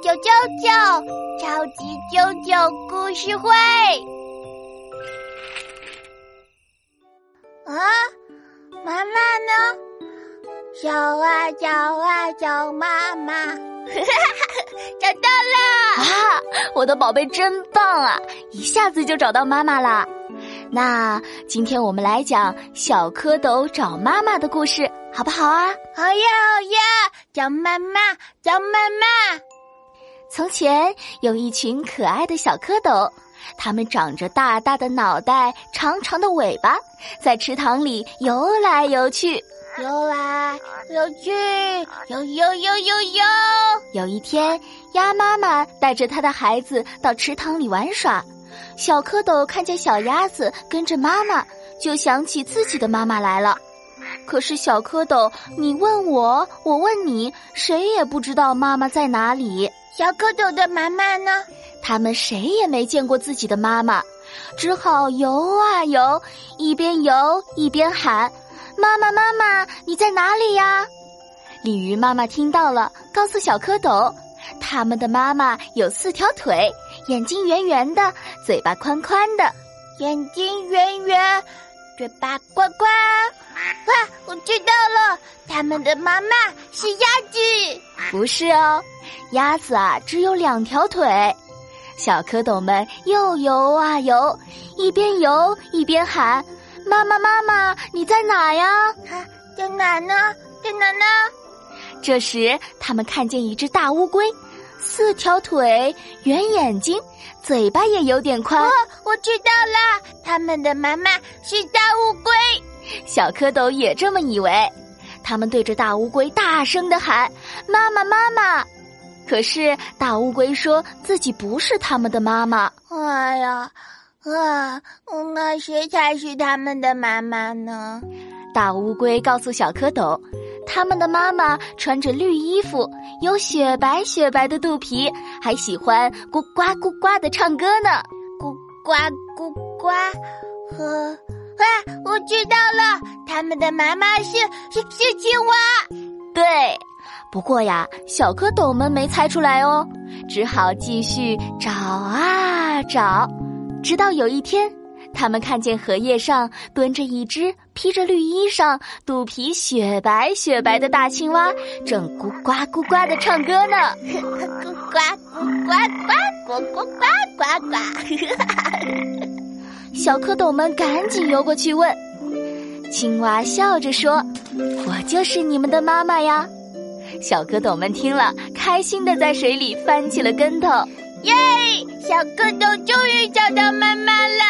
啾啾啾！超级啾啾故事会啊，妈妈呢？找啊找啊找妈妈，找到了！啊，我的宝贝真棒啊，一下子就找到妈妈啦！那今天我们来讲小蝌蚪找妈妈的故事，好不好啊？好呀好呀，找妈妈找妈妈。从前有一群可爱的小蝌蚪，它们长着大大的脑袋、长长的尾巴，在池塘里游来游去，游来游去，游游游游游。有一天，鸭妈妈带着它的孩子到池塘里玩耍。小蝌蚪看见小鸭子跟着妈妈，就想起自己的妈妈来了。可是小蝌蚪，你问我，我问你，谁也不知道妈妈在哪里。小蝌蚪的妈妈呢？他们谁也没见过自己的妈妈，只好游啊游，一边游一边喊：“妈妈，妈妈，你在哪里呀？”鲤鱼妈妈听到了，告诉小蝌蚪。他们的妈妈有四条腿，眼睛圆圆的，嘴巴宽宽的。眼睛圆圆，嘴巴宽宽。哇，我知道了，他们的妈妈是鸭子。不是哦，鸭子啊只有两条腿。小蝌蚪们又游啊游，一边游一边喊：“妈妈，妈妈，你在哪呀？在哪呢？在哪呢？”这时，他们看见一只大乌龟，四条腿，圆眼睛，嘴巴也有点宽。哦，我知道了，他们的妈妈是大乌龟。小蝌蚪也这么以为，他们对着大乌龟大声的喊：“妈妈，妈妈！”可是大乌龟说自己不是他们的妈妈。哎呀，啊，那谁才是他们的妈妈呢？大乌龟告诉小蝌蚪。他们的妈妈穿着绿衣服，有雪白雪白的肚皮，还喜欢咕呱咕呱的唱歌呢。咕呱咕呱，呵，啊，我知道了，他们的妈妈是是是青蛙。对，不过呀，小蝌蚪们没猜出来哦，只好继续找啊找，直到有一天。他们看见荷叶上蹲着一只披着绿衣裳、肚皮雪白雪白的大青蛙，正咕呱咕呱的唱歌呢。咕呱咕呱呱咕呱呱呱呱。小蝌蚪们赶紧游过去问，青蛙笑着说：“我就是你们的妈妈呀。”小蝌蚪们听了开心的在水里翻起了跟头。耶！小蝌蚪终于找到妈妈了。